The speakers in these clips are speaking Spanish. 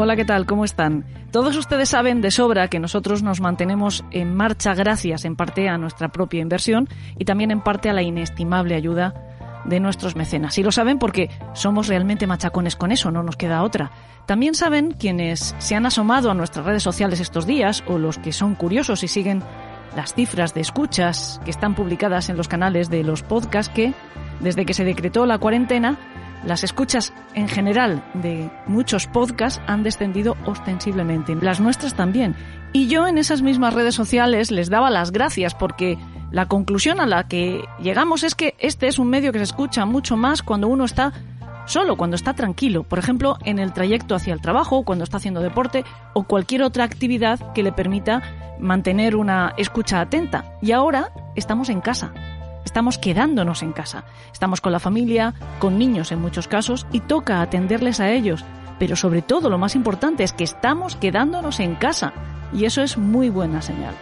Hola, ¿qué tal? ¿Cómo están? Todos ustedes saben de sobra que nosotros nos mantenemos en marcha gracias en parte a nuestra propia inversión y también en parte a la inestimable ayuda de nuestros mecenas. Y lo saben porque somos realmente machacones con eso, no nos queda otra. También saben quienes se han asomado a nuestras redes sociales estos días o los que son curiosos y siguen las cifras de escuchas que están publicadas en los canales de los podcasts que, desde que se decretó la cuarentena, las escuchas en general de muchos podcasts han descendido ostensiblemente, las nuestras también. Y yo en esas mismas redes sociales les daba las gracias porque la conclusión a la que llegamos es que este es un medio que se escucha mucho más cuando uno está solo, cuando está tranquilo, por ejemplo, en el trayecto hacia el trabajo, cuando está haciendo deporte o cualquier otra actividad que le permita mantener una escucha atenta. Y ahora estamos en casa, Estamos quedándonos en casa. Estamos con la familia, con niños en muchos casos, y toca atenderles a ellos. Pero sobre todo lo más importante es que estamos quedándonos en casa. Y eso es muy buena señal.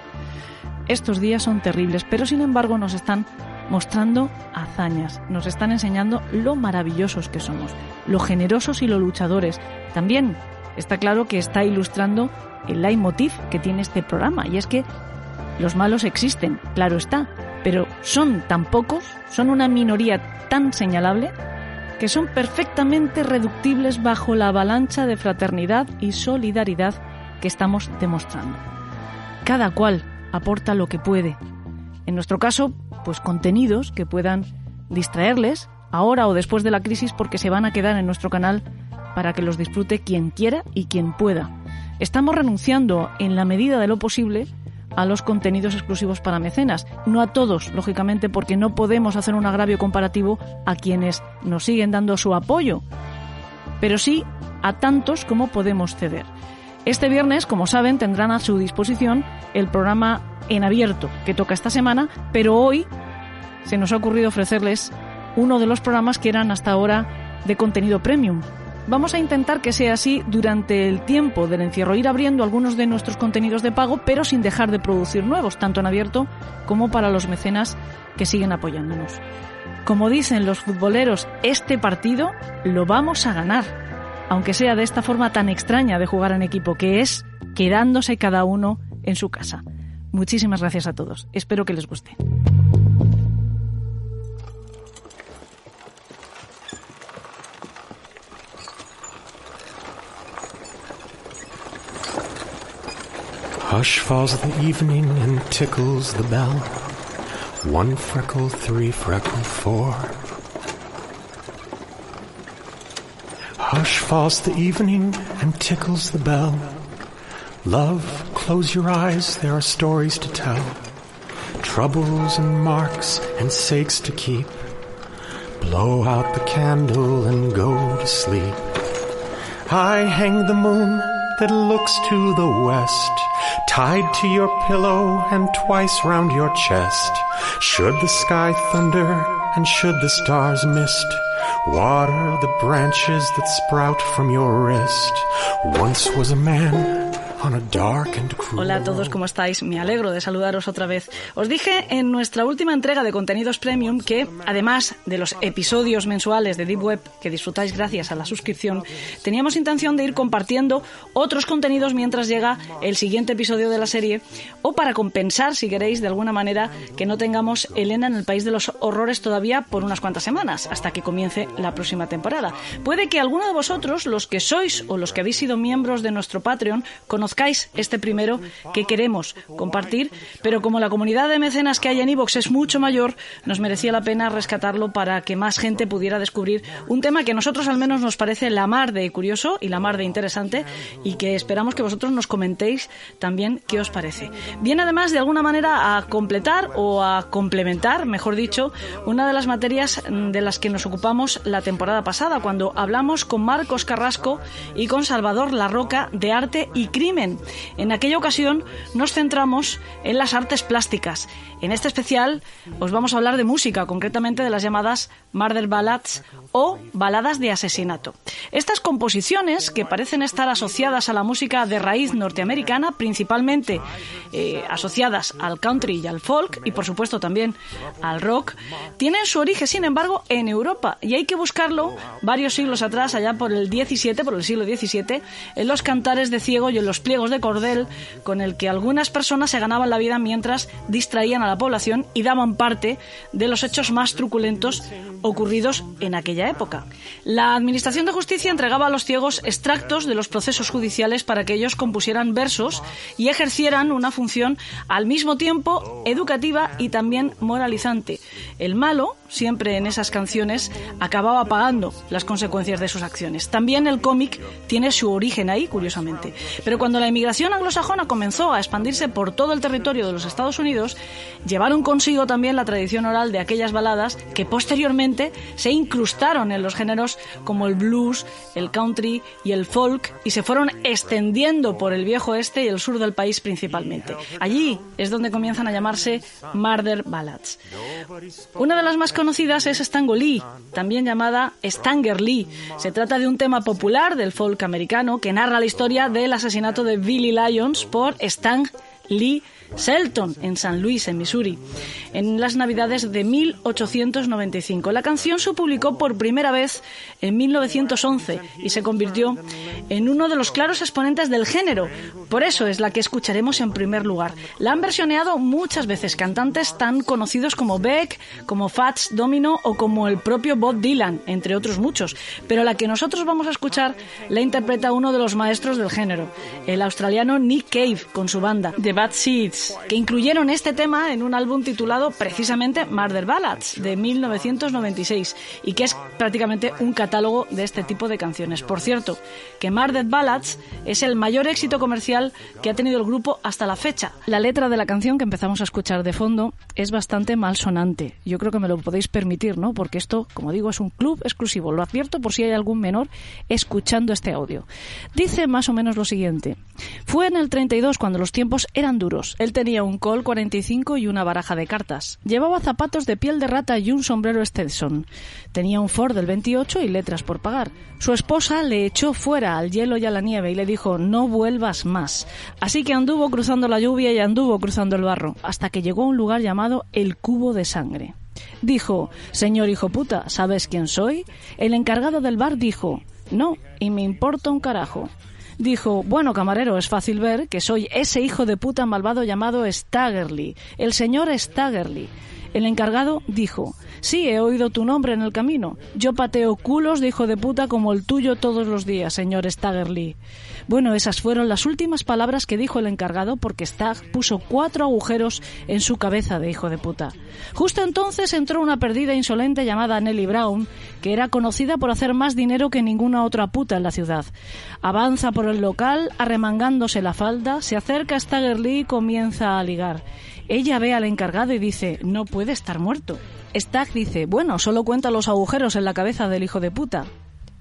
Estos días son terribles, pero sin embargo nos están mostrando hazañas, nos están enseñando lo maravillosos que somos, lo generosos y lo luchadores. También está claro que está ilustrando el leitmotiv que tiene este programa, y es que los malos existen, claro está, pero son tan pocos, son una minoría tan señalable, que son perfectamente reductibles bajo la avalancha de fraternidad y solidaridad que estamos demostrando. Cada cual aporta lo que puede. En nuestro caso, pues contenidos que puedan distraerles ahora o después de la crisis porque se van a quedar en nuestro canal para que los disfrute quien quiera y quien pueda. Estamos renunciando en la medida de lo posible a los contenidos exclusivos para mecenas. No a todos, lógicamente, porque no podemos hacer un agravio comparativo a quienes nos siguen dando su apoyo, pero sí a tantos como podemos ceder. Este viernes, como saben, tendrán a su disposición el programa en abierto que toca esta semana, pero hoy se nos ha ocurrido ofrecerles uno de los programas que eran hasta ahora de contenido premium, Vamos a intentar que sea así durante el tiempo del encierro, ir abriendo algunos de nuestros contenidos de pago, pero sin dejar de producir nuevos, tanto en abierto como para los mecenas que siguen apoyándonos. Como dicen los futboleros, este partido lo vamos a ganar, aunque sea de esta forma tan extraña de jugar en equipo, que es quedándose cada uno en su casa. Muchísimas gracias a todos. Espero que les guste. Hush falls the evening and tickles the bell. One freckle, three freckle, four. Hush falls the evening and tickles the bell. Love, close your eyes, there are stories to tell. Troubles and marks and sakes to keep. Blow out the candle and go to sleep. I hang the moon that looks to the west tied to your pillow and twice round your chest. Should the sky thunder and should the stars mist, water the branches that sprout from your wrist. Once was a man Hola a todos, ¿cómo estáis? Me alegro de saludaros otra vez. Os dije en nuestra última entrega de contenidos premium que, además de los episodios mensuales de Deep Web que disfrutáis gracias a la suscripción, teníamos intención de ir compartiendo otros contenidos mientras llega el siguiente episodio de la serie o para compensar, si queréis, de alguna manera que no tengamos Elena en el País de los Horrores todavía por unas cuantas semanas, hasta que comience la próxima temporada. Puede que alguno de vosotros, los que sois o los que habéis sido miembros de nuestro Patreon, conozcáis este primero que queremos compartir, pero como la comunidad de mecenas que hay en iVoox es mucho mayor, nos merecía la pena rescatarlo para que más gente pudiera descubrir un tema que a nosotros al menos nos parece la mar de curioso y la mar de interesante y que esperamos que vosotros nos comentéis también qué os parece. Viene además de alguna manera a completar o a complementar, mejor dicho, una de las materias de las que nos ocupamos la temporada pasada, cuando hablamos con Marcos Carrasco y con Salvador Larroca de arte y crimen En aquella ocasión nos centramos en las artes plásticas. En este especial os vamos a hablar de música, concretamente de las llamadas murder ballads o baladas de asesinato. Estas composiciones, que parecen estar asociadas a la música de raíz norteamericana, principalmente eh, asociadas al country y al folk, y por supuesto también al rock, tienen su origen, sin embargo, en Europa. Y hay que buscarlo varios siglos atrás, allá por el 17, por el siglo XVII, en los cantares de ciego y en los pliegos de cordel, con el que algunas personas se ganaban la vida mientras distraían a la población y daban parte de los hechos más truculentos ocurridos en aquella época. La Administración de Justicia entregaba a los ciegos extractos de los procesos judiciales para que ellos compusieran versos y ejercieran una función al mismo tiempo educativa y también moralizante. El malo, siempre en esas canciones, acababa pagando las consecuencias de sus acciones. También el cómic tiene su origen ahí, curiosamente. Pero cuando la inmigración anglosajona comenzó a expandirse por todo el territorio de los Estados Unidos, llevaron consigo también la tradición oral de aquellas baladas que posteriormente se incrustaron en los géneros como el blues, el country y el folk y se fueron extendiendo por el viejo este y el sur del país principalmente. Allí es donde comienzan a llamarse murder ballads. Una de las más conocidas es Stango Lee, también llamada Stanger Lee. Se trata de un tema popular del folk americano que narra la historia del asesinato de Billy Lyons por Stan Lee Selton, en San Luis, en Missouri, en las Navidades de 1895. La canción se publicó por primera vez en 1911 y se convirtió en uno de los claros exponentes del género. Por eso es la que escucharemos en primer lugar. La han versioneado muchas veces cantantes tan conocidos como Beck, como Fats Domino o como el propio Bob Dylan, entre otros muchos. Pero la que nosotros vamos a escuchar la interpreta uno de los maestros del género, el australiano Nick Cave, con su banda, The Bad Seeds que incluyeron este tema en un álbum titulado precisamente Murder Ballads de 1996 y que es prácticamente un catálogo de este tipo de canciones. Por cierto, que Murder Ballads es el mayor éxito comercial que ha tenido el grupo hasta la fecha. La letra de la canción que empezamos a escuchar de fondo es bastante malsonante. Yo creo que me lo podéis permitir, ¿no? Porque esto, como digo, es un club exclusivo. Lo advierto por si hay algún menor escuchando este audio. Dice más o menos lo siguiente. Fue en el 32 cuando los tiempos eran duros. Él tenía un Col 45 y una baraja de cartas. Llevaba zapatos de piel de rata y un sombrero Stetson. Tenía un Ford del 28 y letras por pagar. Su esposa le echó fuera al hielo y a la nieve y le dijo no vuelvas más. Así que anduvo cruzando la lluvia y anduvo cruzando el barro, hasta que llegó a un lugar llamado el Cubo de Sangre. Dijo, Señor hijo puta, ¿sabes quién soy? El encargado del bar dijo, No, y me importa un carajo dijo, bueno, camarero, es fácil ver que soy ese hijo de puta malvado llamado Staggerly, el señor Staggerly. El encargado dijo, sí, he oído tu nombre en el camino. Yo pateo culos de hijo de puta como el tuyo todos los días, señor Staggerly. Bueno, esas fueron las últimas palabras que dijo el encargado porque Stag puso cuatro agujeros en su cabeza de hijo de puta. Justo entonces entró una perdida insolente llamada Nelly Brown, que era conocida por hacer más dinero que ninguna otra puta en la ciudad. Avanza por el local, arremangándose la falda, se acerca a Staggerly y comienza a ligar. Ella ve al encargado y dice, no puede estar muerto. Stag dice, bueno, solo cuenta los agujeros en la cabeza del hijo de puta.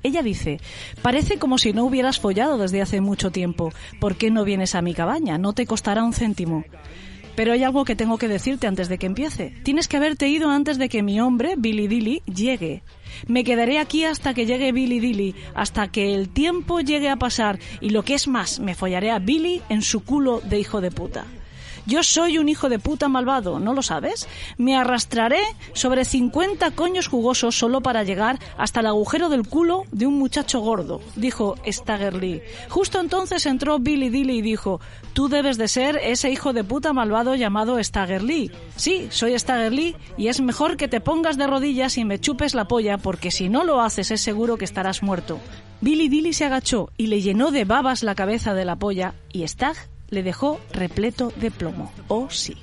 Ella dice, parece como si no hubieras follado desde hace mucho tiempo. ¿Por qué no vienes a mi cabaña? No te costará un céntimo. Pero hay algo que tengo que decirte antes de que empiece. Tienes que haberte ido antes de que mi hombre, Billy Dilly, llegue. Me quedaré aquí hasta que llegue Billy Dilly, hasta que el tiempo llegue a pasar y lo que es más, me follaré a Billy en su culo de hijo de puta. Yo soy un hijo de puta malvado, ¿no lo sabes? Me arrastraré sobre 50 coños jugosos solo para llegar hasta el agujero del culo de un muchacho gordo, dijo Staggerly. Justo entonces entró Billy Dilly y dijo, tú debes de ser ese hijo de puta malvado llamado Staggerly. Sí, soy Staggerly y es mejor que te pongas de rodillas y me chupes la polla porque si no lo haces es seguro que estarás muerto. Billy Dilly se agachó y le llenó de babas la cabeza de la polla y Stag le dejó repleto de plomo. Oh sí.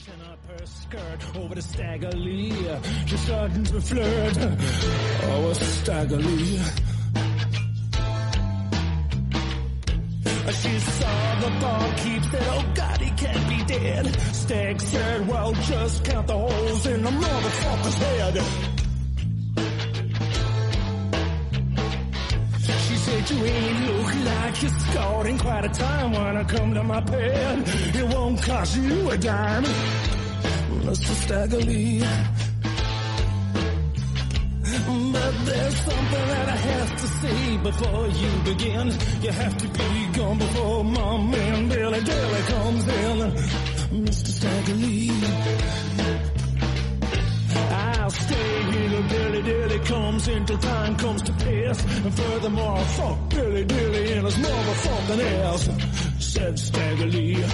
She saw the barkeep said, oh God, he can't be dead. Stag said, well, just count the holes in the motherfucker's head. Ain't look like like you scored in quite a time when I come to my pen. It won't cost you a dime, Mr. Staggerly. But there's something that I have to say before you begin. You have to be gone before my man Billy Dilly comes in. Mr. Staggerly. I'll stay till Billy Dilly comes until time comes to pass. And furthermore, fuck Billy Dilly and his motherfucking ass, said Stagger Lee.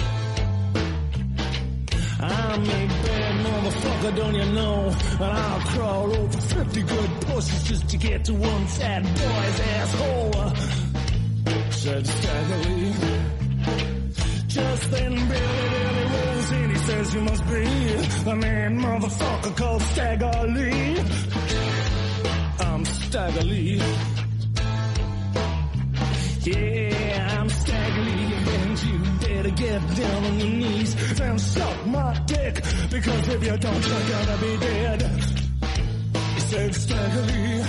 I'm a bad motherfucker, don't you know? And I'll crawl over 50 good pussies just to get to one fat boy's asshole, said Stagger Lee. Just then Billy Dilly rolls in, he says you must be the man motherfucker called Stagger Lee. I'm Stagger Lee. Yeah, I'm Stagger Lee, and you better get down on your knees and suck my dick, because if you don't, you're gonna be dead. He said Stagger Lee.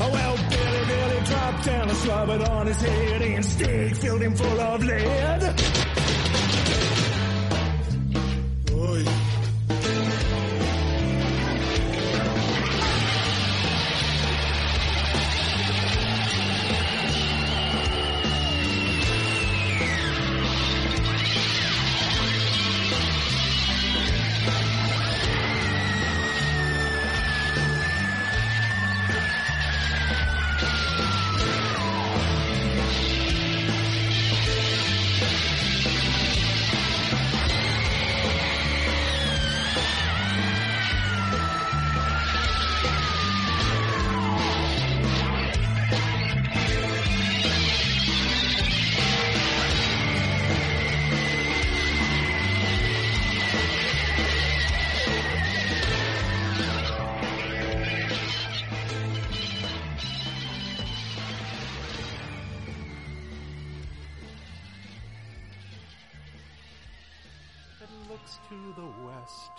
Oh, well, Billy Billy dropped down and slab it on his head and Stig filled him full of lead. Oy. Looks to the west,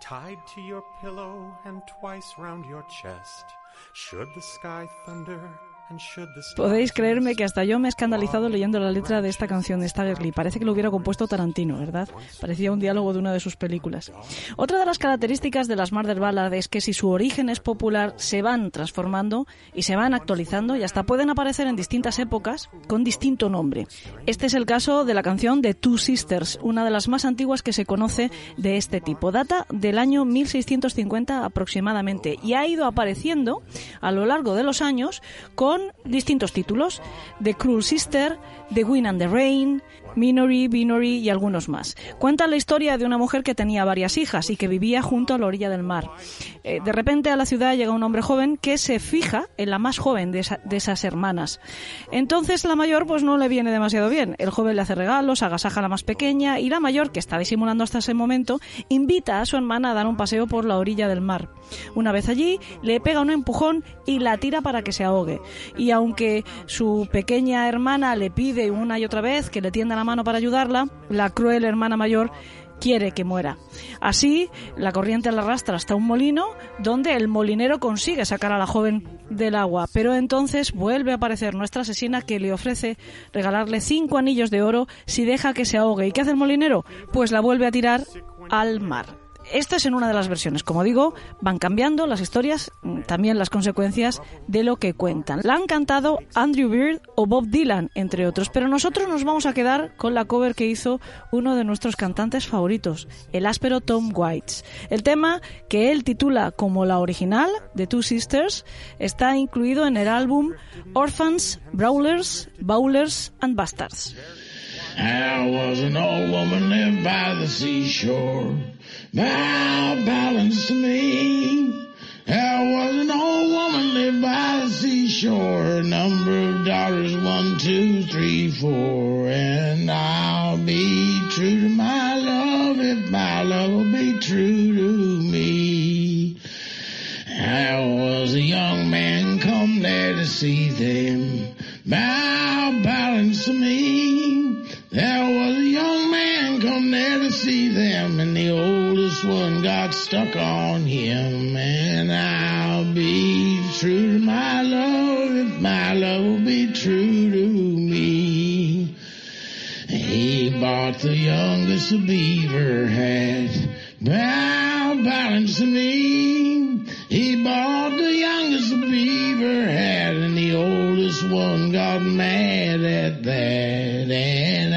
tied to your pillow and twice round your chest. Should the sky thunder Podéis creerme que hasta yo me he escandalizado leyendo la letra de esta canción de Staggerly. Parece que lo hubiera compuesto Tarantino, ¿verdad? Parecía un diálogo de una de sus películas. Otra de las características de las Murder Ballad es que si su origen es popular, se van transformando y se van actualizando y hasta pueden aparecer en distintas épocas con distinto nombre. Este es el caso de la canción de Two Sisters, una de las más antiguas que se conoce de este tipo. Data del año 1650 aproximadamente y ha ido apareciendo a lo largo de los años con distintos títulos: The Cruel Sister, The Wind and the Rain, Minory, Binory y algunos más. Cuenta la historia de una mujer que tenía varias hijas y que vivía junto a la orilla del mar. Eh, de repente a la ciudad llega un hombre joven que se fija en la más joven de esas hermanas. Entonces la mayor pues no le viene demasiado bien. El joven le hace regalos, agasaja a la más pequeña y la mayor, que está disimulando hasta ese momento, invita a su hermana a dar un paseo por la orilla del mar. Una vez allí, le pega un empujón y la tira para que se ahogue. Y aunque su pequeña hermana le pide una y otra vez que le tienda la mano para ayudarla, la cruel hermana mayor quiere que muera. Así, la corriente la arrastra hasta un molino donde el molinero consigue sacar a la joven del agua, pero entonces vuelve a aparecer nuestra asesina que le ofrece regalarle cinco anillos de oro si deja que se ahogue. ¿Y qué hace el molinero? Pues la vuelve a tirar al mar. Esto es en una de las versiones. Como digo, van cambiando las historias, mm, también las consecuencias de lo que cuentan. La han cantado Andrew Beard o Bob Dylan, entre otros, pero nosotros nos vamos a quedar con la cover que hizo uno de nuestros cantantes favoritos, el áspero Tom Waits. El tema, que él titula como la original, de Two Sisters, está incluido en el álbum Orphans, Brawlers, Bowlers and Bastards. There was an old woman lived by the seashore, bow balanced to me. There was an old woman lived by the seashore, number of daughters one, two, three, four, and I'll be true to my love if my love will be true to me. There was a young man come there to see them, bow balanced to me. There was a young man come there to see them, and the oldest one got stuck on him. And I'll be true to my love if my love will be true to me. He bought the youngest a beaver hat, bow balance me. He bought the youngest a beaver hat, and the oldest one got mad at that. And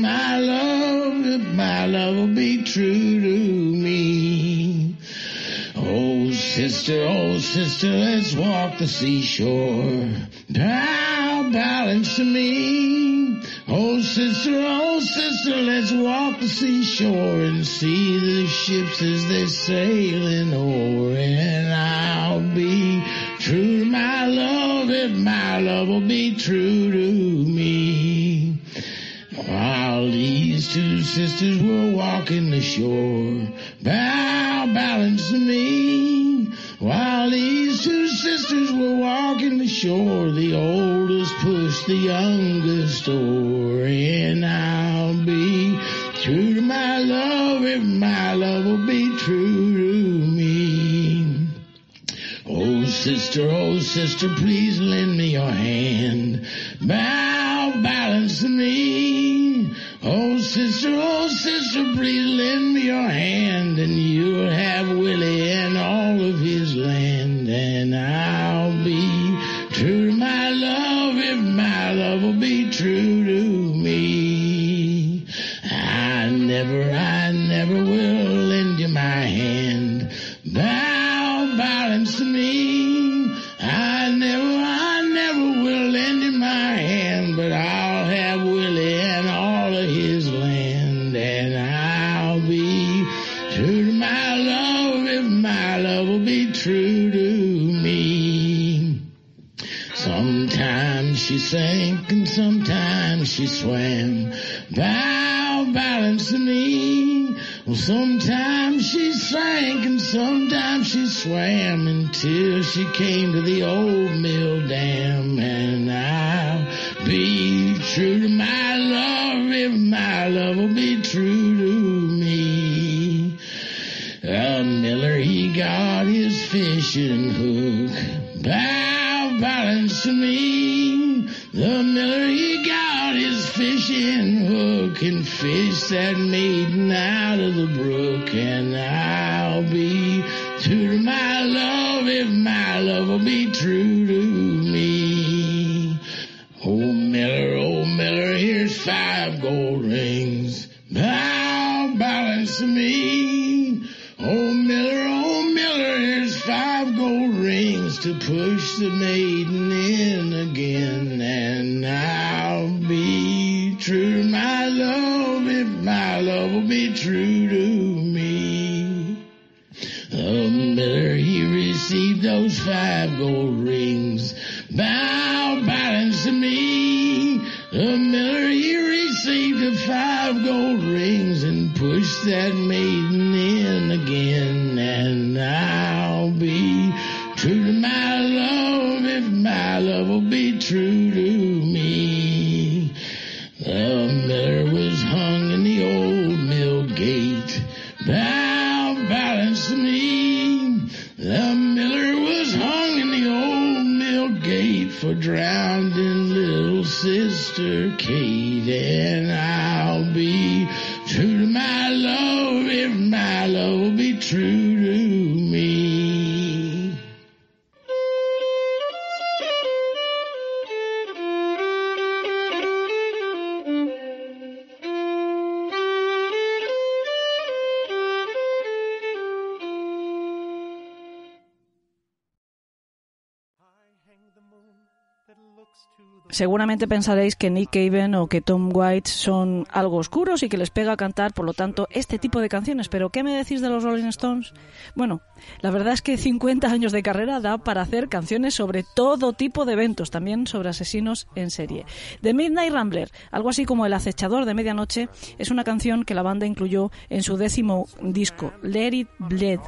my love if my love will be true to me. Oh sister, oh sister, let's walk the seashore. Bow balance to me. Oh sister, oh sister, let's walk the seashore and see the ships as they're sailing o'er. And I'll be true to my love if my love will be true to me. While these two sisters were walking the shore, bow balance to me. While these two sisters were walking the shore, the oldest pushed the youngest o'er, and I'll be true to my love if my love will be true to me. Oh sister, oh sister, please lend me your hand. Bow balance me. Oh sister, oh sister, please lend me your hand and you'll have Willie and she came to the he received those five gold rings. Bow balance to me. The miller, he received the five gold rings and pushed that maiden in again. And I'll be true to my love if my love will be Seguramente pensaréis que Nick Cave o que Tom White son algo oscuros y que les pega cantar, por lo tanto, este tipo de canciones. Pero, ¿qué me decís de los Rolling Stones? Bueno, la verdad es que 50 años de carrera da para hacer canciones sobre todo tipo de eventos, también sobre asesinos en serie. The Midnight Rambler, algo así como El acechador de medianoche, es una canción que la banda incluyó en su décimo disco, Let It Bleed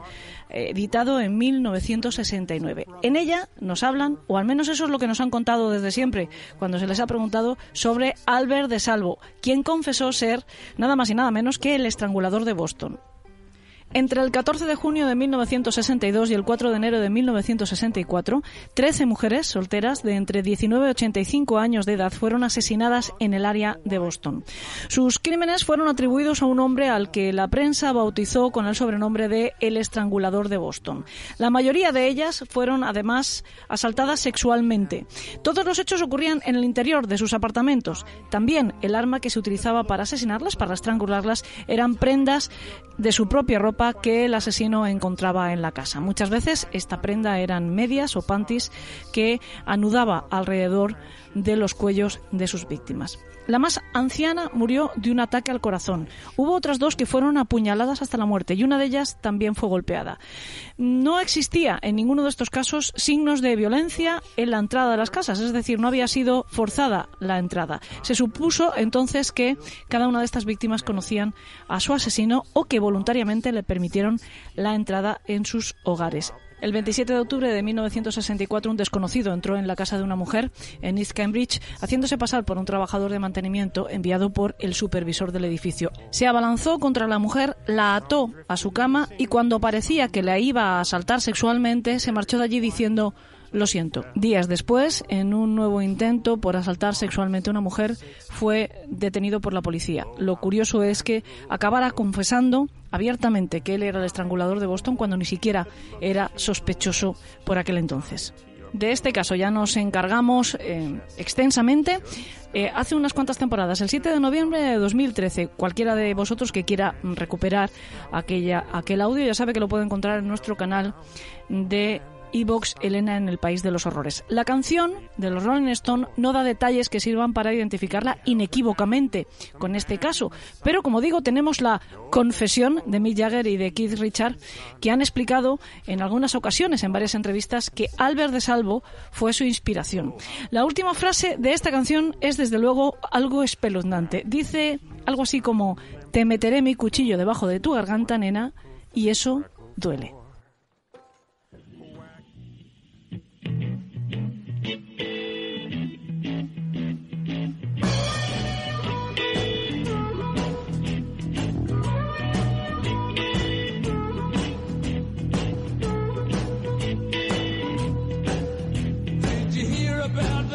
editado en 1969. En ella nos hablan, o al menos eso es lo que nos han contado desde siempre, cuando se les ha preguntado sobre Albert de Salvo, quien confesó ser nada más y nada menos que el estrangulador de Boston. Entre el 14 de junio de 1962 y el 4 de enero de 1964, 13 mujeres solteras de entre 19 y 85 años de edad fueron asesinadas en el área de Boston. Sus crímenes fueron atribuidos a un hombre al que la prensa bautizó con el sobrenombre de El Estrangulador de Boston. La mayoría de ellas fueron además asaltadas sexualmente. Todos los hechos ocurrían en el interior de sus apartamentos. También el arma que se utilizaba para asesinarlas, para estrangularlas, eran prendas de su propia ropa que el asesino encontraba en la casa. Muchas veces esta prenda eran medias o panties que anudaba alrededor de los cuellos de sus víctimas. La más anciana murió de un ataque al corazón. Hubo otras dos que fueron apuñaladas hasta la muerte y una de ellas también fue golpeada. No existía en ninguno de estos casos signos de violencia en la entrada de las casas, es decir, no había sido forzada la entrada. Se supuso entonces que cada una de estas víctimas conocían a su asesino o que voluntariamente le permitieron la entrada en sus hogares. El 27 de octubre de 1964, un desconocido entró en la casa de una mujer en East Cambridge, haciéndose pasar por un trabajador de mantenimiento enviado por el supervisor del edificio. Se abalanzó contra la mujer, la ató a su cama y cuando parecía que la iba a asaltar sexualmente, se marchó de allí diciendo lo siento. Días después, en un nuevo intento por asaltar sexualmente a una mujer, fue detenido por la policía. Lo curioso es que acabara confesando abiertamente que él era el estrangulador de Boston cuando ni siquiera era sospechoso por aquel entonces. De este caso ya nos encargamos eh, extensamente eh, hace unas cuantas temporadas, el 7 de noviembre de 2013. Cualquiera de vosotros que quiera recuperar aquella, aquel audio ya sabe que lo puede encontrar en nuestro canal de Evox Elena en el País de los Horrores. La canción de los Rolling Stone no da detalles que sirvan para identificarla inequívocamente con este caso, pero como digo, tenemos la confesión de Mick Jagger y de Keith Richard que han explicado en algunas ocasiones, en varias entrevistas, que Albert de Salvo fue su inspiración. La última frase de esta canción es desde luego algo espeluznante. Dice algo así como, te meteré mi cuchillo debajo de tu garganta, nena, y eso duele.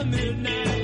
Midnight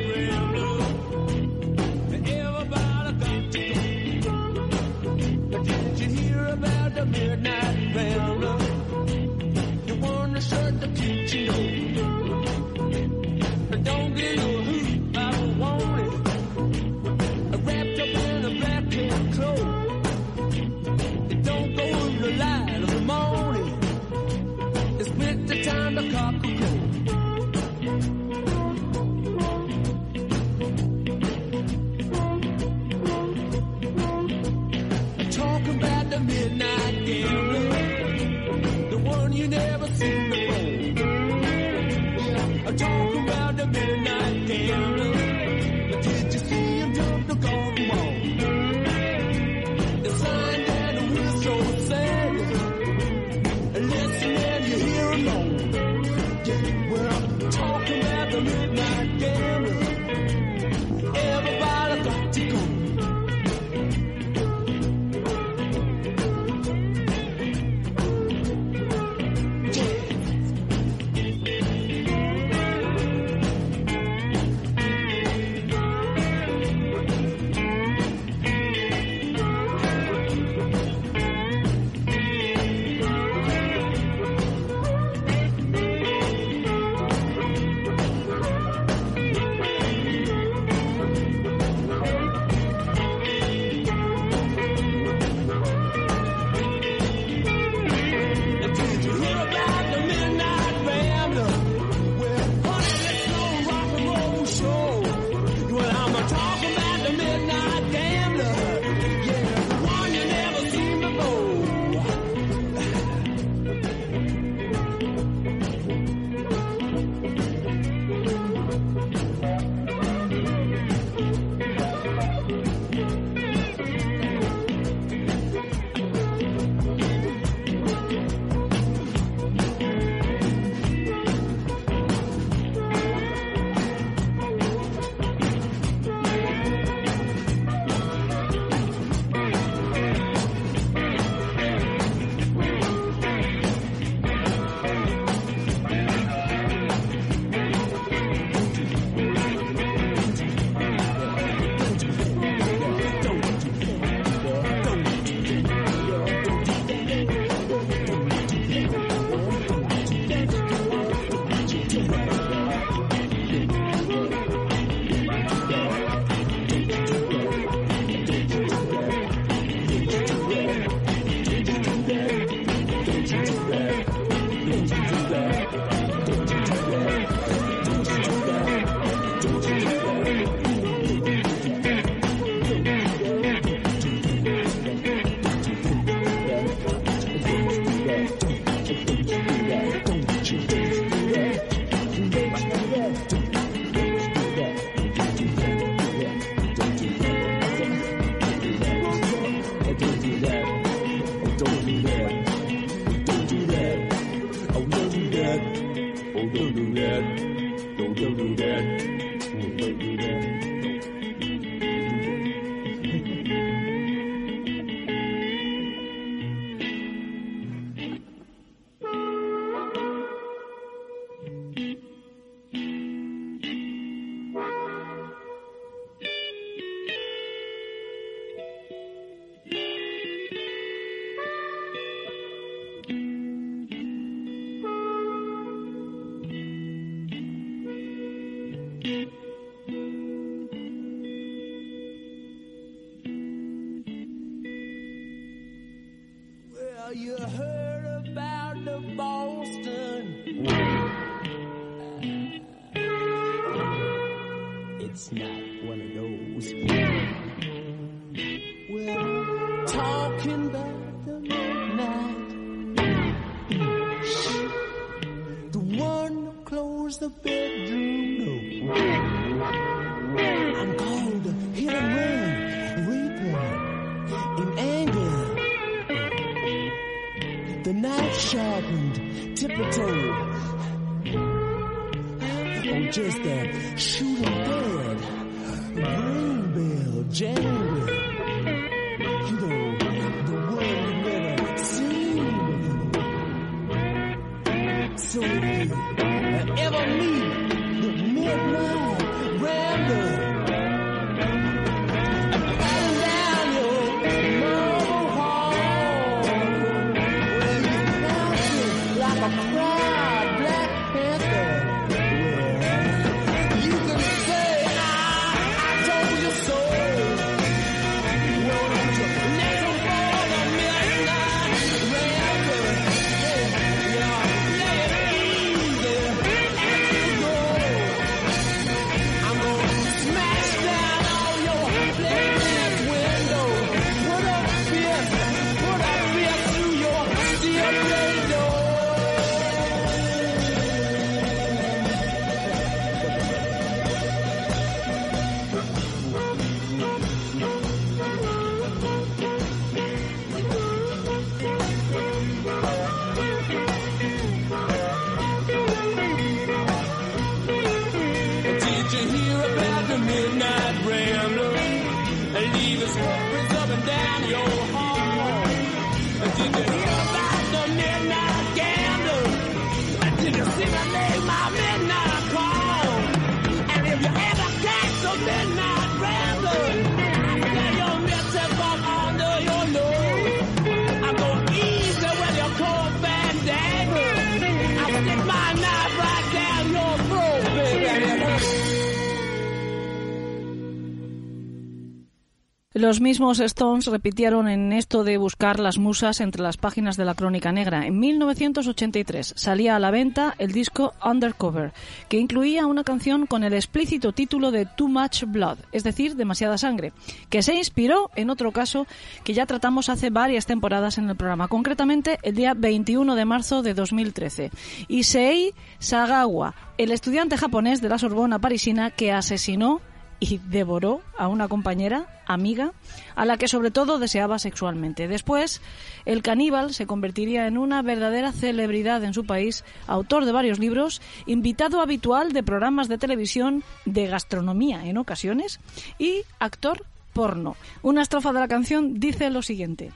Los mismos Stones repitieron en esto de buscar las musas entre las páginas de la Crónica Negra. En 1983 salía a la venta el disco Undercover, que incluía una canción con el explícito título de Too Much Blood, es decir, demasiada sangre, que se inspiró en otro caso que ya tratamos hace varias temporadas en el programa, concretamente el día 21 de marzo de 2013. Issei Sagawa, el estudiante japonés de la Sorbona parisina que asesinó y devoró a una compañera, amiga, a la que sobre todo deseaba sexualmente. Después, el caníbal se convertiría en una verdadera celebridad en su país, autor de varios libros, invitado habitual de programas de televisión, de gastronomía en ocasiones, y actor porno. Una estrofa de la canción dice lo siguiente.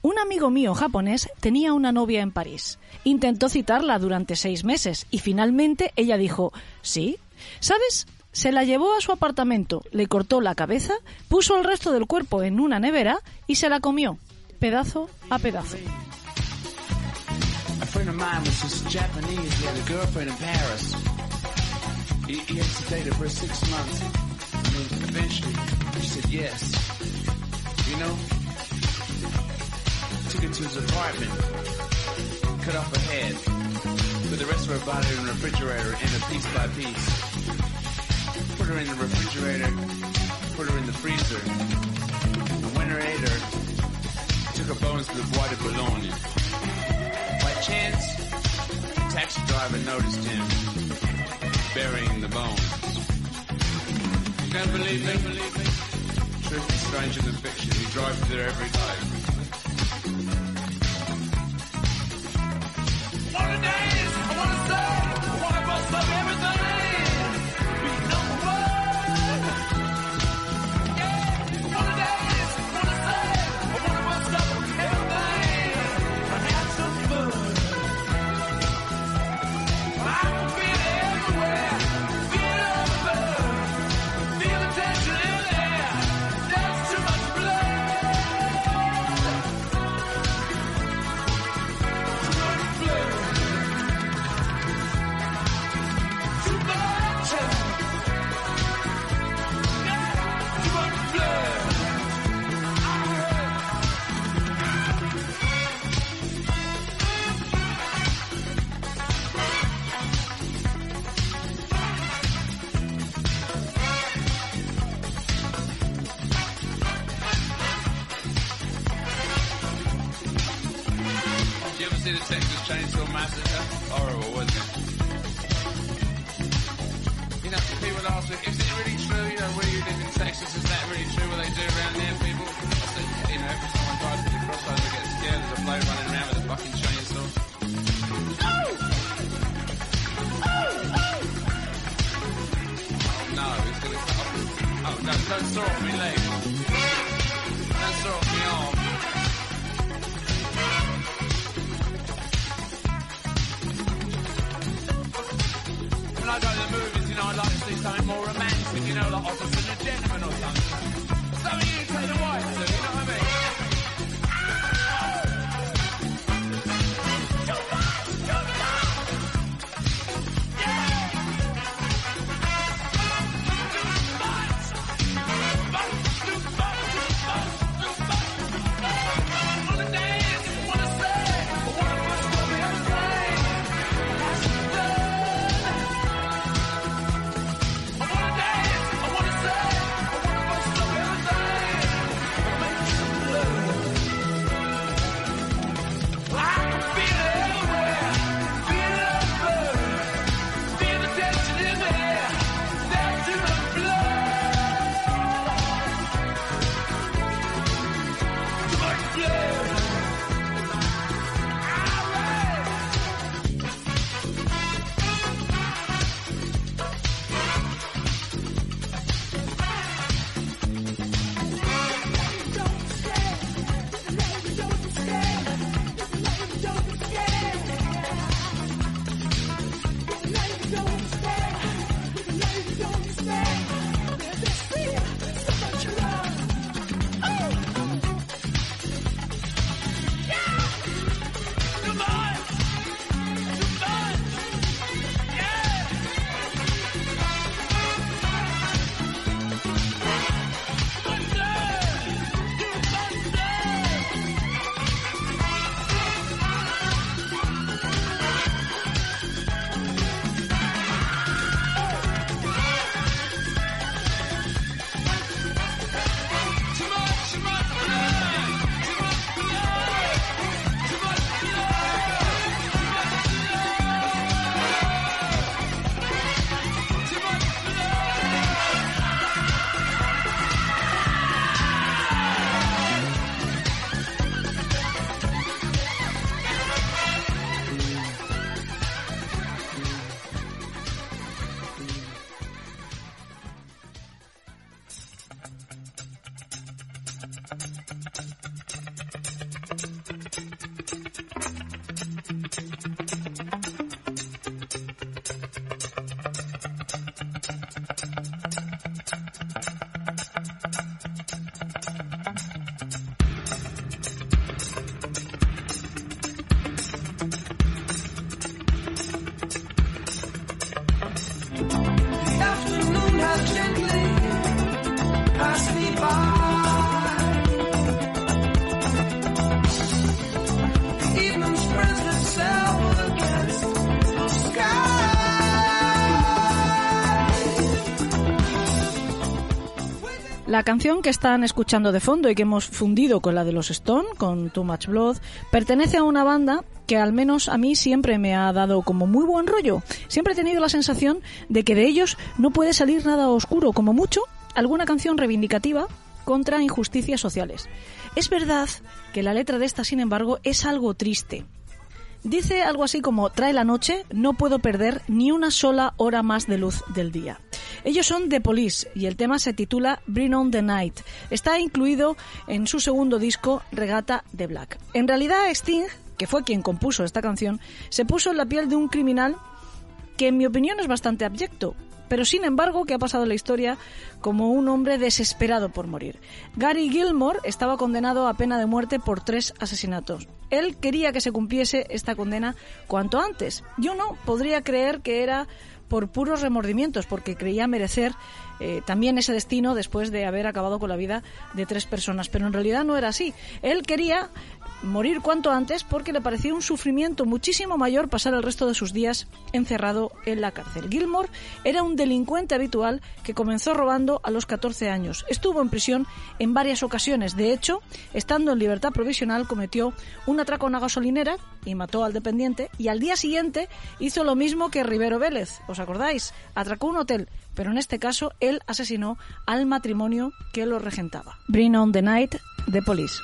Un amigo mío japonés tenía una novia en París. Intentó citarla durante seis meses y finalmente ella dijo, sí, ¿sabes? Se la llevó a su apartamento, le cortó la cabeza, puso el resto del cuerpo en una nevera y se la comió, pedazo a pedazo. A a. Cut off her head. Put the rest of her body in the refrigerator in a piece by piece. put her in the refrigerator, put her in the freezer. And when her ate her, took her bones to the Bois de Boulogne. By chance, the taxi driver noticed him burying the bones. You don't believe me? Believe me? Truth is stranger than fiction. He drives there every day. What a day people ask me, is it really true? You know, where you live in Texas, is that really true? What they do around there, people? I yeah, you know, every time I drive through the crossroads, I get scared. There's a bloke running around with a fucking chainsaw. Oh, oh! oh! no, he's gonna off. Oh no, don't saw my leg. More romantic, you know, like Officer and a Gentleman or. Something La canción que están escuchando de fondo y que hemos fundido con la de los Stone, con Too Much Blood, pertenece a una banda que al menos a mí siempre me ha dado como muy buen rollo. Siempre he tenido la sensación de que de ellos no puede salir nada oscuro, como mucho alguna canción reivindicativa contra injusticias sociales. Es verdad que la letra de esta, sin embargo, es algo triste. Dice algo así como, trae la noche, no puedo perder ni una sola hora más de luz del día. Ellos son The Police y el tema se titula Bring on the Night. Está incluido en su segundo disco, Regata de Black. En realidad, Sting, que fue quien compuso esta canción, se puso en la piel de un criminal que en mi opinión es bastante abyecto, pero sin embargo que ha pasado la historia como un hombre desesperado por morir. Gary Gilmore estaba condenado a pena de muerte por tres asesinatos. Él quería que se cumpliese esta condena cuanto antes. Yo no podría creer que era por puros remordimientos, porque creía merecer eh, también ese destino después de haber acabado con la vida de tres personas. Pero en realidad no era así. Él quería morir cuanto antes porque le parecía un sufrimiento muchísimo mayor pasar el resto de sus días encerrado en la cárcel. Gilmore era un delincuente habitual que comenzó robando a los 14 años. Estuvo en prisión en varias ocasiones. De hecho, estando en libertad provisional, cometió un atraco a una gasolinera y mató al dependiente. Y al día siguiente hizo lo mismo que Rivero Vélez. ¿Os acordáis? Atracó un hotel, pero en este caso él asesinó al matrimonio que lo regentaba. Bring on the night, The Police.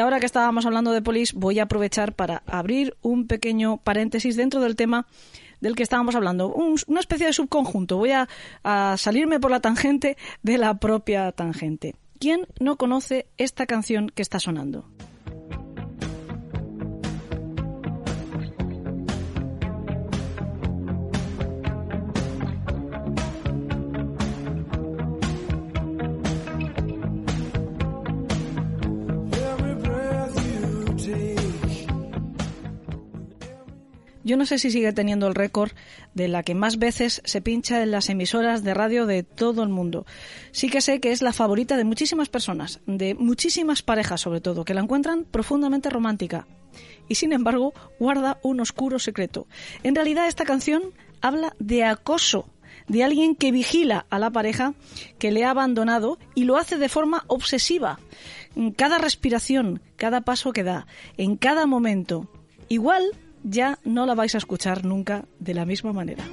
Ahora que estábamos hablando de polis, voy a aprovechar para abrir un pequeño paréntesis dentro del tema del que estábamos hablando, un- una especie de subconjunto. Voy a salirme por la tangente de la propia tangente. ¿Quién no conoce esta canción que está sonando? Yo no sé si sigue teniendo el récord de la que más veces se pincha en las emisoras de radio de todo el mundo. Sí que sé que es la favorita de muchísimas personas, de muchísimas parejas sobre todo, que la encuentran profundamente romántica. Y sin embargo, guarda un oscuro secreto. En realidad esta canción habla de acoso, de alguien que vigila a la pareja que le ha abandonado y lo hace de forma obsesiva. En cada respiración, cada paso que da, en cada momento. Igual ya no la vais a escuchar nunca de la misma manera.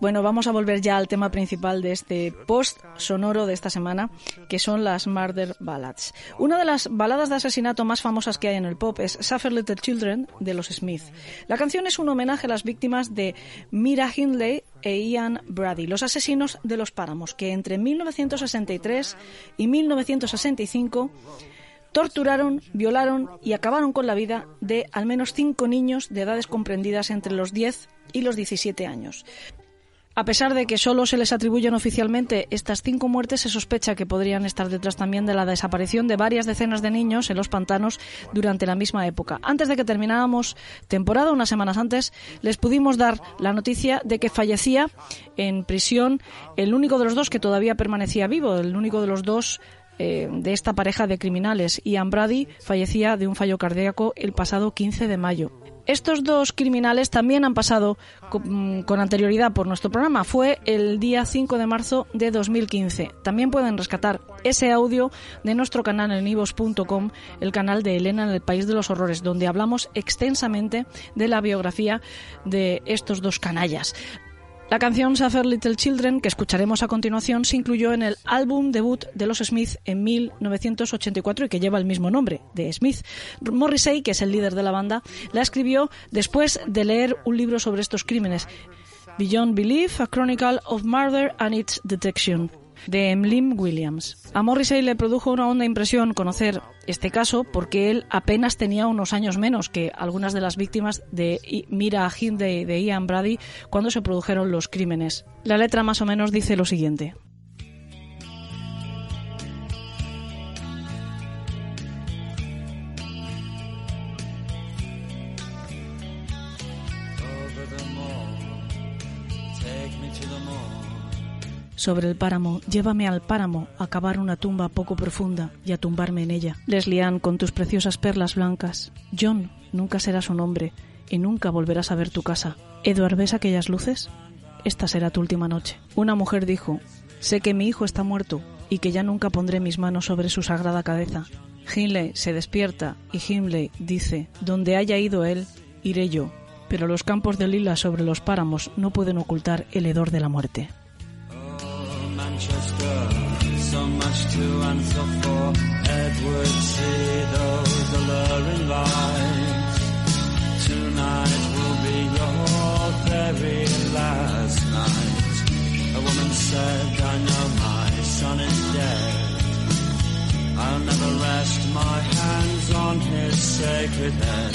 Bueno, vamos a volver ya al tema principal de este post sonoro de esta semana, que son las Murder Ballads. Una de las baladas de asesinato más famosas que hay en el pop es Suffer Little Children de los Smith. La canción es un homenaje a las víctimas de Mira Hindley e Ian Brady, los asesinos de los páramos, que entre 1963 y 1965 torturaron, violaron y acabaron con la vida de al menos cinco niños de edades comprendidas entre los 10 y los 17 años. A pesar de que solo se les atribuyen oficialmente estas cinco muertes, se sospecha que podrían estar detrás también de la desaparición de varias decenas de niños en los pantanos durante la misma época. Antes de que termináramos temporada, unas semanas antes, les pudimos dar la noticia de que fallecía en prisión el único de los dos que todavía permanecía vivo, el único de los dos eh, de esta pareja de criminales. Ian Brady fallecía de un fallo cardíaco el pasado 15 de mayo. Estos dos criminales también han pasado con, con anterioridad por nuestro programa. Fue el día 5 de marzo de 2015. También pueden rescatar ese audio de nuestro canal en ivos.com, el canal de Elena en el País de los Horrores, donde hablamos extensamente de la biografía de estos dos canallas. La canción Suffer Little Children, que escucharemos a continuación, se incluyó en el álbum debut de los Smith en 1984 y que lleva el mismo nombre, de Smith. Morrissey, que es el líder de la banda, la escribió después de leer un libro sobre estos crímenes, Beyond Belief, A Chronicle of Murder and Its Detection, de Emlyn Williams. A Morrissey le produjo una honda impresión conocer este caso porque él apenas tenía unos años menos que algunas de las víctimas de Mira Hindley de Ian Brady cuando se produjeron los crímenes. La letra más o menos dice lo siguiente. Sobre el páramo, llévame al páramo a cavar una tumba poco profunda y a tumbarme en ella. Leslie Ann, con tus preciosas perlas blancas. John, nunca será su nombre y nunca volverás a ver tu casa. Edward, ¿ves aquellas luces? Esta será tu última noche. Una mujer dijo, sé que mi hijo está muerto y que ya nunca pondré mis manos sobre su sagrada cabeza. Hindley se despierta y Hindley dice, donde haya ido él, iré yo. Pero los campos de lilas sobre los páramos no pueden ocultar el hedor de la muerte. Manchester, so much to answer for. Edward, see those alluring lights. Tonight will be your very last night. A woman said, I know my son is dead. I'll never rest my hands on his sacred head.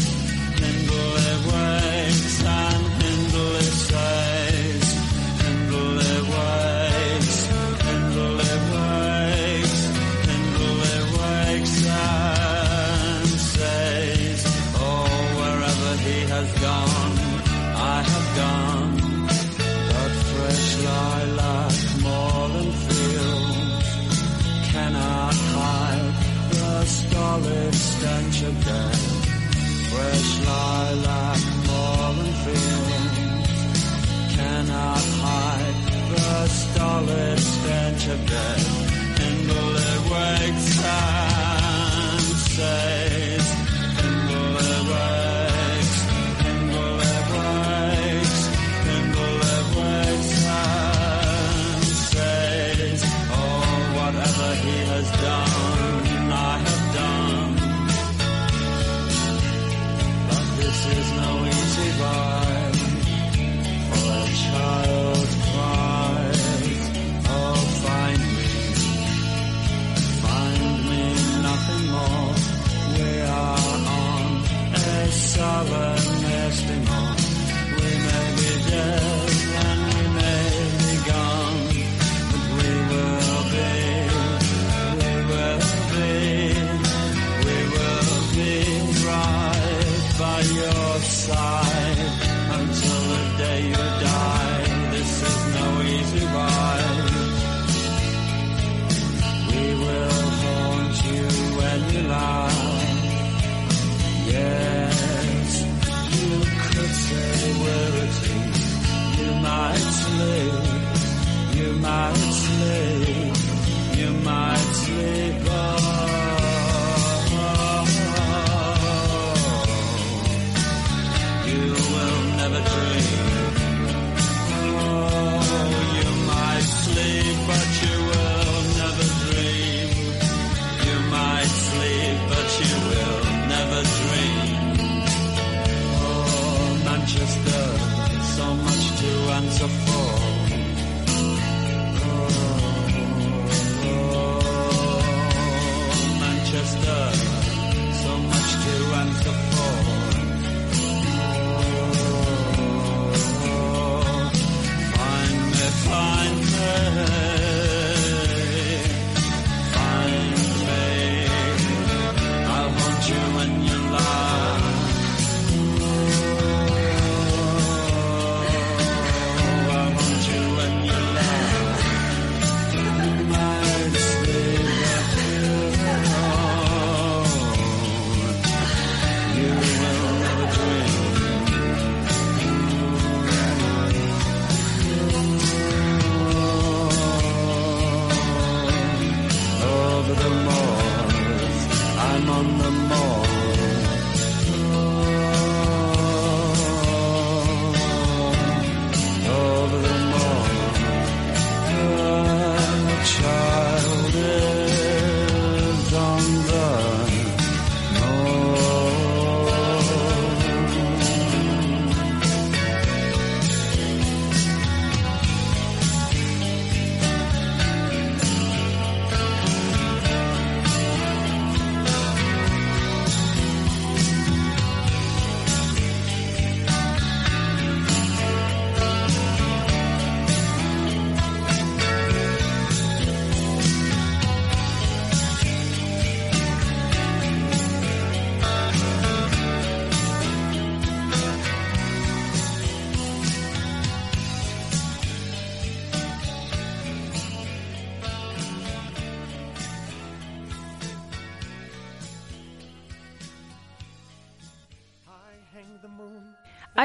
my slave.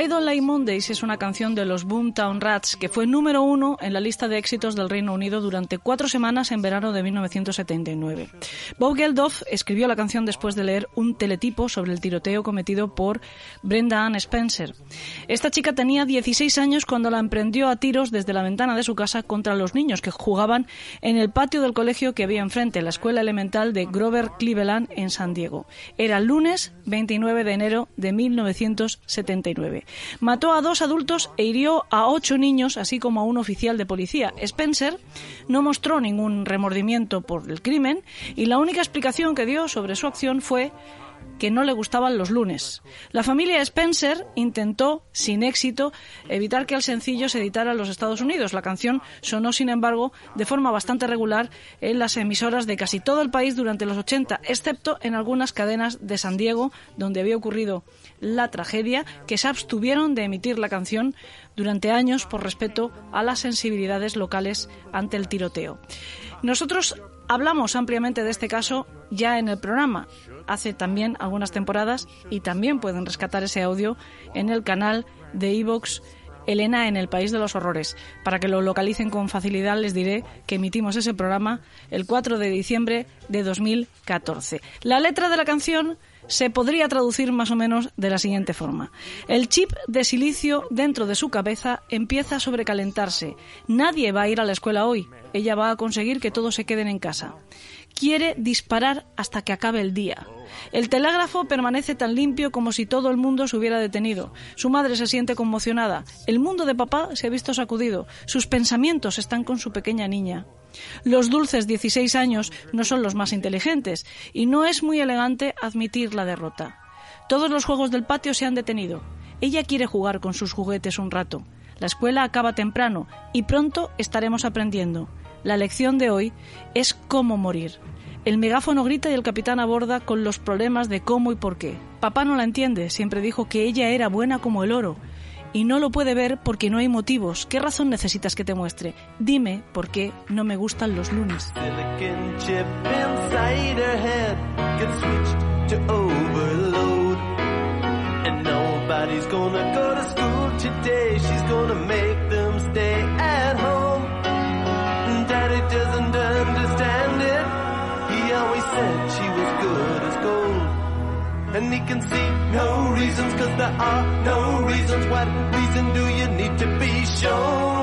I Don't Like Mondays es una canción de los Boomtown Rats que fue número uno en la lista de éxitos del Reino Unido durante cuatro semanas en verano de 1979. Bob Geldof escribió la canción después de leer un teletipo sobre el tiroteo cometido por Brenda Ann Spencer. Esta chica tenía 16 años cuando la emprendió a tiros desde la ventana de su casa contra los niños que jugaban en el patio del colegio que había enfrente, la escuela elemental de Grover Cleveland en San Diego. Era lunes 29 de enero de 1979. Mató a dos adultos e hirió a ocho niños, así como a un oficial de policía. Spencer no mostró ningún remordimiento por el crimen y la única explicación que dio sobre su acción fue que no le gustaban los lunes. La familia Spencer intentó, sin éxito, evitar que el sencillo se editara en los Estados Unidos. La canción sonó, sin embargo, de forma bastante regular en las emisoras de casi todo el país durante los 80, excepto en algunas cadenas de San Diego, donde había ocurrido la tragedia, que se abstuvieron de emitir la canción durante años por respeto a las sensibilidades locales ante el tiroteo. Nosotros hablamos ampliamente de este caso ya en el programa, hace también algunas temporadas, y también pueden rescatar ese audio en el canal de Evox Elena en el País de los Horrores. Para que lo localicen con facilidad les diré que emitimos ese programa el 4 de diciembre de 2014. La letra de la canción se podría traducir más o menos de la siguiente forma. El chip de silicio dentro de su cabeza empieza a sobrecalentarse. Nadie va a ir a la escuela hoy. Ella va a conseguir que todos se queden en casa. Quiere disparar hasta que acabe el día. El telégrafo permanece tan limpio como si todo el mundo se hubiera detenido. Su madre se siente conmocionada. El mundo de papá se ha visto sacudido. Sus pensamientos están con su pequeña niña. Los dulces 16 años no son los más inteligentes y no es muy elegante admitir la derrota. Todos los juegos del patio se han detenido. Ella quiere jugar con sus juguetes un rato. La escuela acaba temprano y pronto estaremos aprendiendo. La lección de hoy es cómo morir. El megáfono grita y el capitán aborda con los problemas de cómo y por qué. Papá no la entiende, siempre dijo que ella era buena como el oro. Y no lo puede ver porque no hay motivos. ¿Qué razón necesitas que te muestre? Dime por qué no me gustan los lunes. And he can see no reasons, cause there are no reasons. What reason do you need to be shown?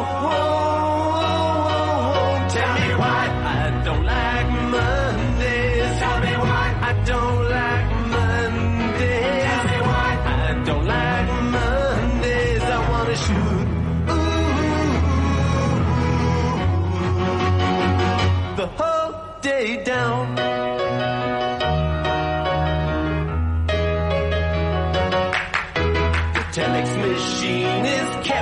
Tell me why I don't like Mondays. Tell me why I don't like Mondays. Tell me why I don't like Mondays. I wanna shoot. Ooh. The whole day down.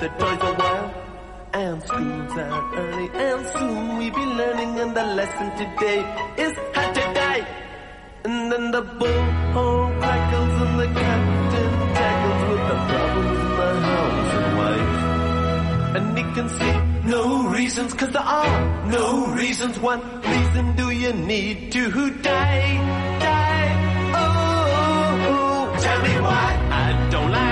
the toys a while. And school's out early, and soon we be learning. And the lesson today is how to die. And then the bullhorn crackles, and the captain tackles with the problems in the house and wife. And he can see no reasons, cause there are no reasons. What reason do you need to die? Die. Oh. tell me why I don't like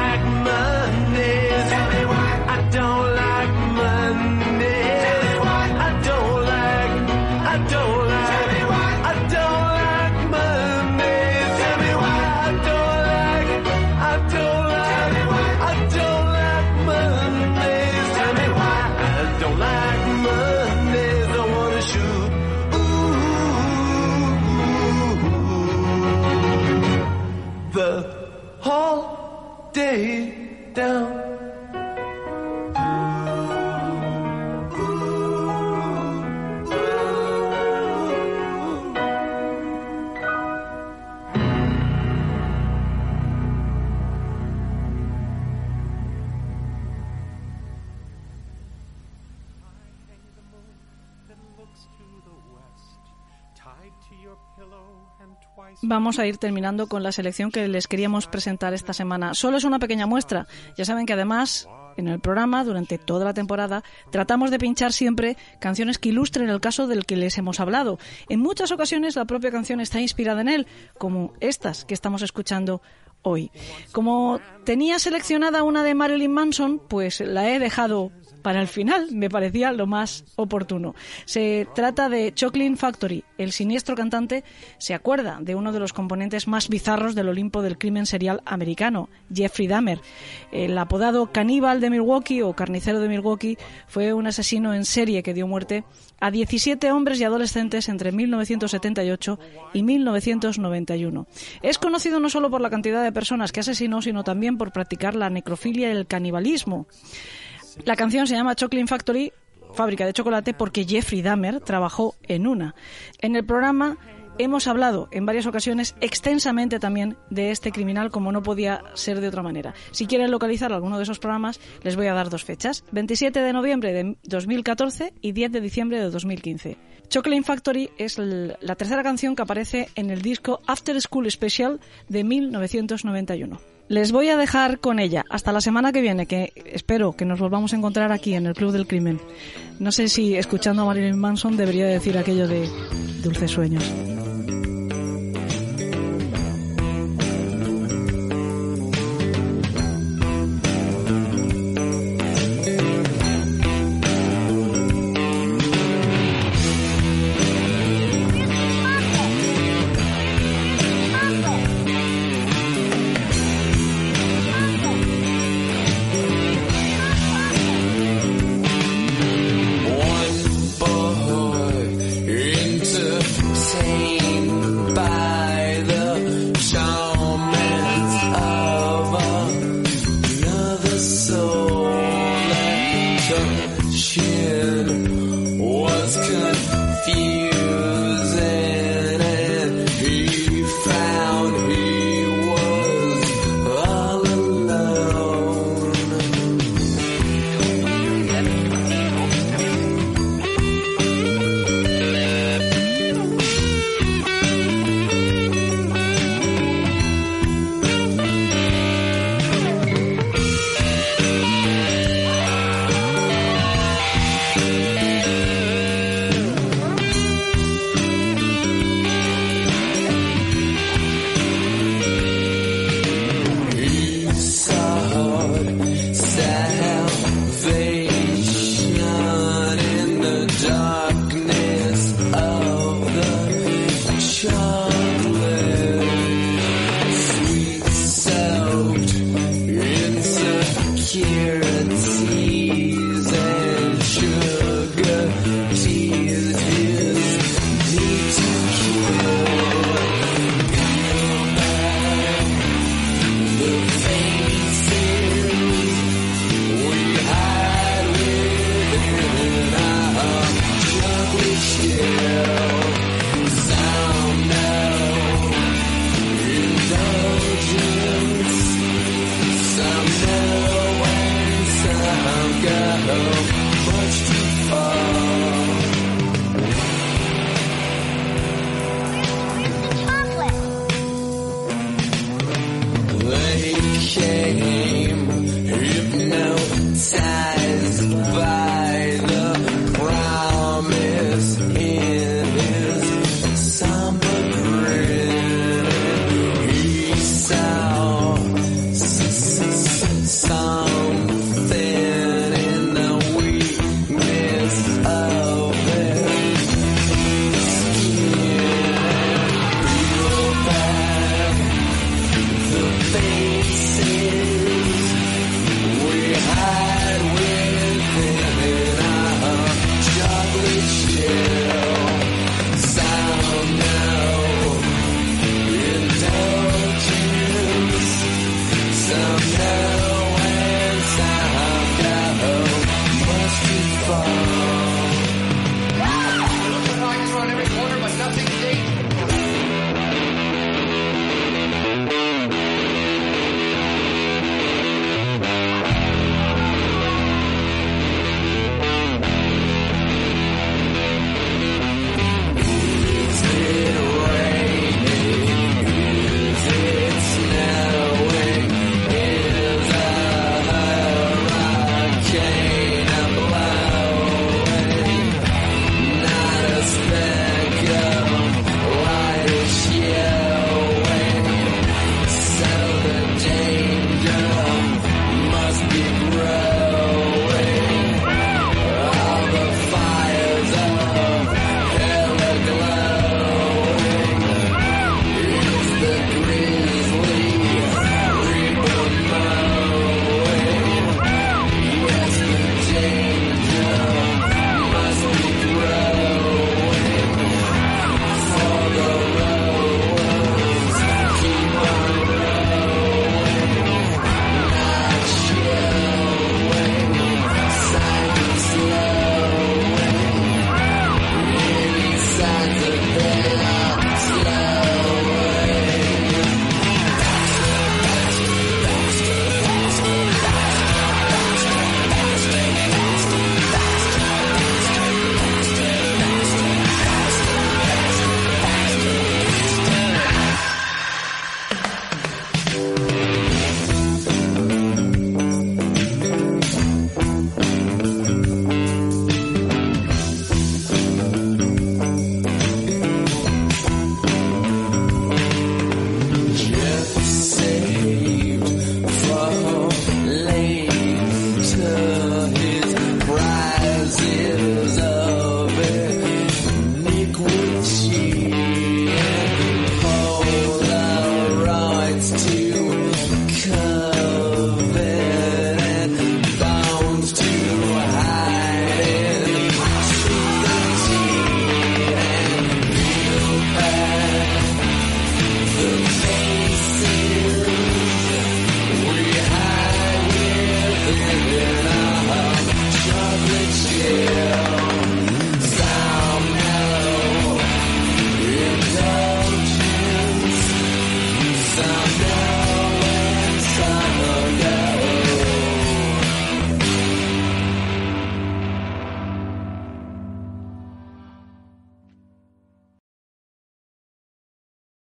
Vamos a ir terminando con la selección que les queríamos presentar esta semana. Solo es una pequeña muestra. Ya saben que además en el programa, durante toda la temporada, tratamos de pinchar siempre canciones que ilustren el caso del que les hemos hablado. En muchas ocasiones la propia canción está inspirada en él, como estas que estamos escuchando hoy. Como tenía seleccionada una de Marilyn Manson, pues la he dejado para el final, me parecía lo más oportuno. Se trata de Chocolate Factory. El siniestro cantante se acuerda de uno de los componentes más bizarros del Olimpo del crimen serial americano, Jeffrey Dahmer. El apodado caníbal de Milwaukee o carnicero de Milwaukee fue un asesino en serie que dio muerte a 17 hombres y adolescentes entre 1978 y 1991. Es conocido no solo por la cantidad de personas que asesinó, sino también por practicar la necrofilia y el canibalismo. La canción se llama Chocolate Factory, fábrica de chocolate, porque Jeffrey Dahmer trabajó en una. En el programa hemos hablado en varias ocasiones extensamente también de este criminal, como no podía ser de otra manera. Si quieren localizar alguno de esos programas, les voy a dar dos fechas: 27 de noviembre de 2014 y 10 de diciembre de 2015. Chocolate Factory es la tercera canción que aparece en el disco After School Special de 1991. Les voy a dejar con ella hasta la semana que viene, que espero que nos volvamos a encontrar aquí en el Club del Crimen. No sé si escuchando a Marilyn Manson debería decir aquello de dulces sueños.